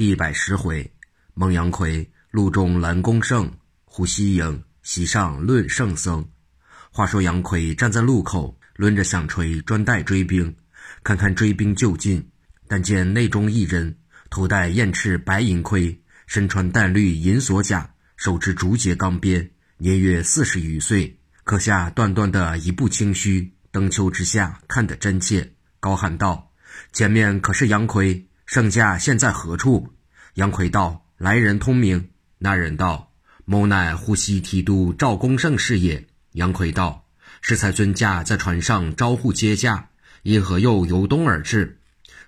第一百十回，孟阳魁路中拦公胜，胡西营席上论圣僧。话说杨奎站在路口，抡着响锤，专待追兵。看看追兵就近，但见内中一人，头戴燕翅白银盔，身穿淡绿银锁甲，手持竹节钢鞭，年约四十余岁，刻下段段的一步清虚。登秋之下，看得真切，高喊道：“前面可是杨奎？”圣驾现在何处？杨奎道：“来人通明。”那人道：“某乃呼西提督赵公胜是也。”杨奎道：“适才尊驾在船上招呼接驾，因何又由东而至？”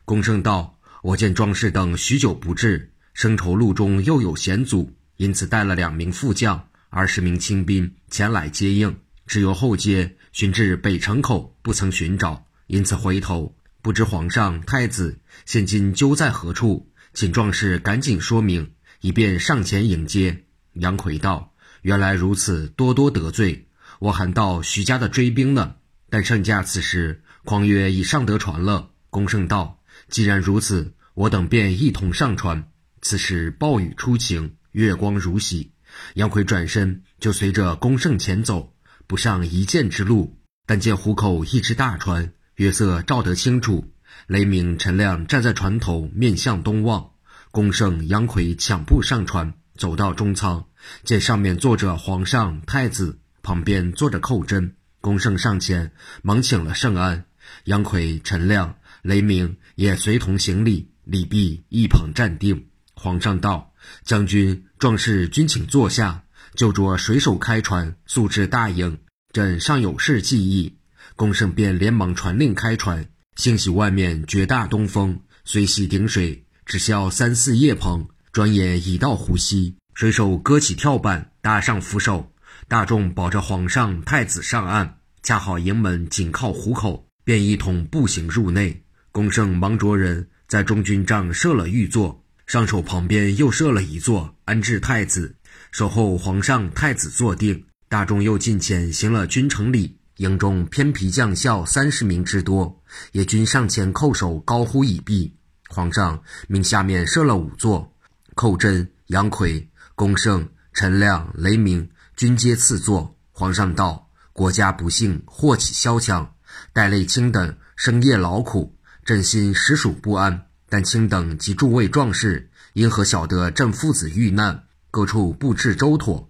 公胜道：“我见庄士等许久不至，生愁路中又有险阻，因此带了两名副将、二十名亲兵前来接应。只有后街寻至北城口，不曾寻找，因此回头。”不知皇上、太子现今究在何处？请壮士赶紧说明，以便上前迎接。杨奎道：“原来如此，多多得罪。我喊到徐家的追兵呢。但圣驾此时匡曰已上得船了。”公胜道：“既然如此，我等便一同上船。”此时暴雨初晴，月光如洗。杨奎转身就随着公胜前走，不上一箭之路，但见湖口一只大船。月色照得清楚，雷鸣、陈亮站在船头，面向东望。公胜、杨奎抢步上船，走到中舱，见上面坐着皇上、太子，旁边坐着寇真。公胜上前，忙请了圣安。杨奎、陈亮、雷鸣也随同行礼，礼毕，一旁站定。皇上道：“将军、壮士均请坐下，就着水手开船，速至大营。朕尚有事记忆。”公胜便连忙传令开船，幸喜外面绝大东风，虽系顶水，只消三四叶棚，转眼已到湖西。水手搁起跳板，搭上扶手，大众保着皇上、太子上岸。恰好营门紧靠湖口，便一同步行入内。公胜忙着人在中军帐设了御座，上首旁边又设了一座，安置太子，守候皇上、太子坐定。大众又近前行了君臣礼。营中偏皮将校三十名之多，也均上前叩首，高呼已毕。皇上命下面设了五座，寇真、杨奎、公胜、陈亮、雷鸣均皆赐座。皇上道：“国家不幸，祸起萧墙，待累卿等深夜劳苦，朕心实属不安。但卿等及诸位壮士，因何晓得朕父子遇难？各处布置周妥。”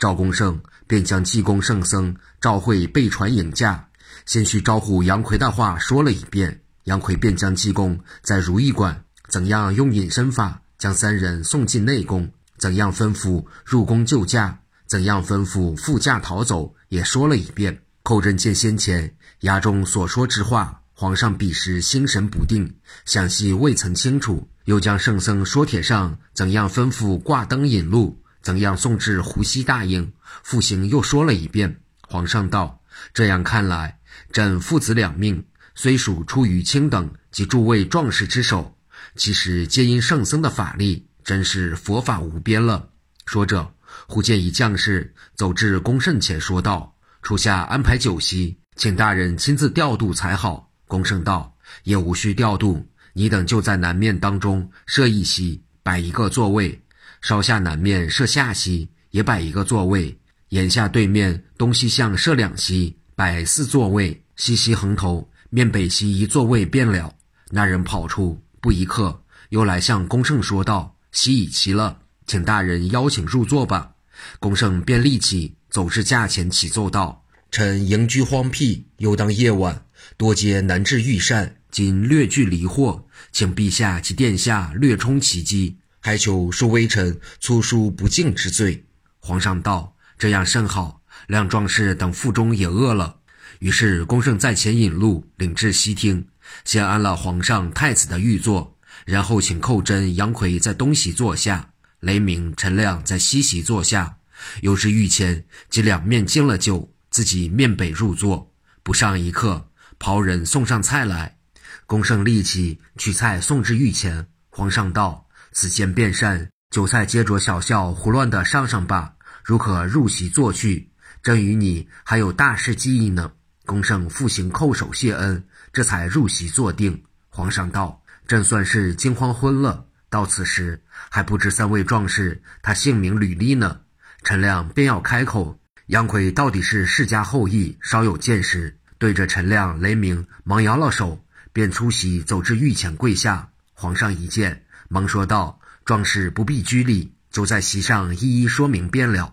赵公胜便将济公圣僧召会被船引驾，先去招呼杨奎的话说了一遍。杨奎便将济公在如意馆怎样用隐身法将三人送进内宫，怎样吩咐入宫救驾，怎样吩咐副驾逃走，也说了一遍。寇真见先前衙中所说之话，皇上彼时心神不定，详细未曾清楚，又将圣僧说帖上怎样吩咐挂灯引路。怎样送至湖西大营？复行又说了一遍。皇上道：“这样看来，朕父子两命虽属出于卿等及诸位壮士之手，其实皆因圣僧的法力，真是佛法无边了。”说着，忽见一将士走至公胜前，说道：“初下安排酒席，请大人亲自调度才好。”公胜道：“也无需调度，你等就在南面当中设一席，摆一个座位。”稍下南面设下席，也摆一个座位；眼下对面东西向设两席，摆四座位。西西横头面北西一座位便了。那人跑出，不一刻又来向公胜说道：“席已齐了，请大人邀请入座吧。”公胜便立起，走至架前启奏道：“臣营居荒僻，又当夜晚，多皆难治御膳，今略具离祸，请陛下及殿下略充其机。”还求恕微臣粗疏不敬之罪。皇上道：“这样甚好，两壮士等腹中也饿了。”于是公胜在前引路，领至西厅，先安了皇上、太子的御座，然后请寇真、杨奎在东席坐下，雷鸣、陈亮在西席坐下。又是御前即两面敬了酒，自己面北入座。不上一刻，袍人送上菜来，公胜立起取菜送至御前。皇上道。此间便善，韭菜接着小笑胡乱的上上吧，如可入席坐去。朕与你还有大事记忆呢。公胜复行叩首谢恩，这才入席坐定。皇上道：“朕算是惊慌昏了，到此时还不知三位壮士他姓名履历呢。陈亮便要开口，杨奎到底是世家后裔，稍有见识，对着陈亮、雷鸣忙摇了手，便出席走至御前跪下。皇上一见，忙说道：“壮士不必拘礼，就在席上一一说明便了。”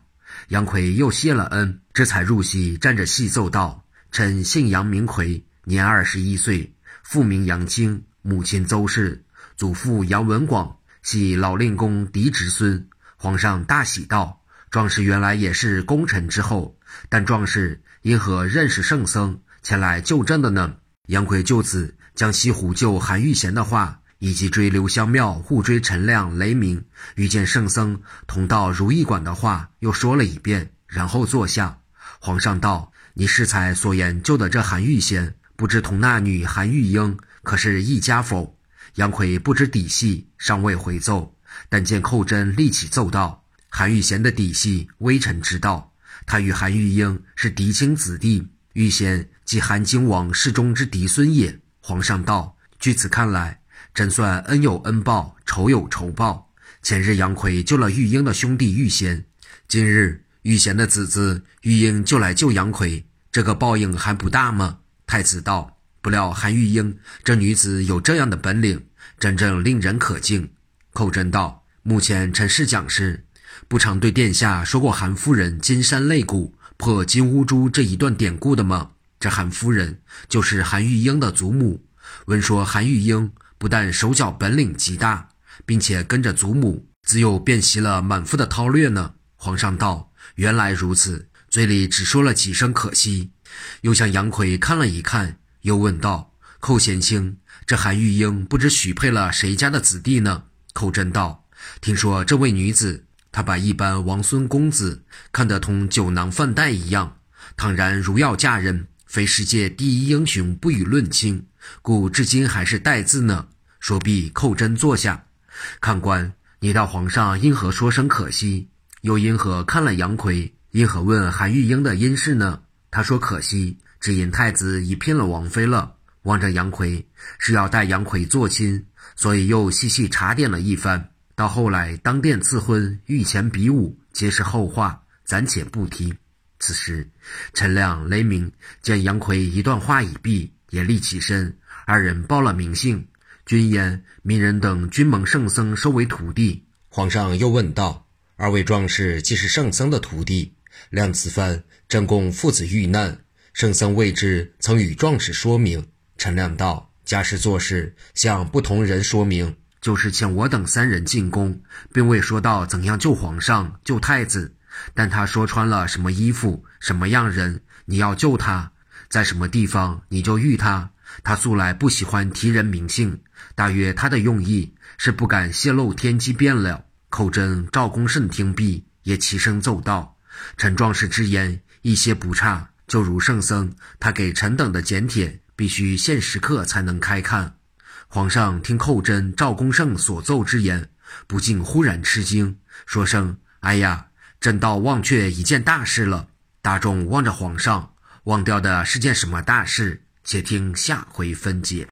杨奎又谢了恩，这才入席，站着细奏道：“臣姓杨，名奎，年二十一岁，父名杨清，母亲邹氏，祖父杨文广，系老令公嫡侄孙。”皇上大喜道。壮士原来也是功臣之后，但壮士因何认识圣僧前来就诊的呢？杨奎就此将西湖救韩玉贤的话，以及追刘香庙互追陈亮、雷鸣遇见圣僧同到如意馆的话，又说了一遍，然后坐下。皇上道：“你适才所言救的这韩玉贤，不知同那女韩玉英可是一家否？”杨奎不知底细，尚未回奏，但见寇真立起奏道。韩玉贤的底细，微臣知道。他与韩玉英是嫡亲子弟，玉贤即韩京王世忠之嫡孙也。皇上道：据此看来，真算恩有恩报，仇有仇报。前日杨奎救了玉英的兄弟玉贤，今日玉贤的子子玉英就来救杨奎，这个报应还不大吗？太子道：不料韩玉英这女子有这样的本领，真正令人可敬。寇真道：目前臣是讲师。不常对殿下说过韩夫人金山肋骨破金乌珠这一段典故的吗？这韩夫人就是韩玉英的祖母。闻说韩玉英不但手脚本领极大，并且跟着祖母自幼便习了满腹的韬略呢。皇上道：“原来如此。”嘴里只说了几声可惜，又向杨奎看了一看，又问道：“寇贤卿，这韩玉英不知许配了谁家的子弟呢？”寇真道：“听说这位女子。”她把一般王孙公子看得同酒囊饭袋一样，倘然如要嫁人，非世界第一英雄不与论亲，故至今还是待字呢。说毕，寇真坐下。看官，你道皇上因何说声可惜？又因何看了杨奎？因何问韩玉英的因事呢？他说可惜，只因太子已聘了王妃了。望着杨奎是要带杨奎做亲，所以又细细查点了一番。到后来，当殿赐婚、御前比武，皆是后话，暂且不提。此时，陈亮、雷鸣见杨奎一段话已毕，也立起身，二人报了名姓，君言民人等均蒙圣僧收为徒弟。皇上又问道：“二位壮士既是圣僧的徒弟，量此番正宫父子遇难，圣僧未知曾与壮士说明。”陈亮道：“家事做事，向不同人说明。”就是请我等三人进宫，并未说到怎样救皇上、救太子，但他说穿了什么衣服、什么样人，你要救他，在什么地方你就遇他。他素来不喜欢提人名姓，大约他的用意是不敢泄露天机变了。寇真、赵公胜听毕，也齐声奏道：“陈壮士之言一些不差，就如圣僧他给臣等的简帖，必须限时刻才能开看。”皇上听寇真、赵公胜所奏之言，不禁忽然吃惊，说声：“哎呀，朕倒忘却一件大事了。”大众望着皇上，忘掉的是件什么大事？且听下回分解。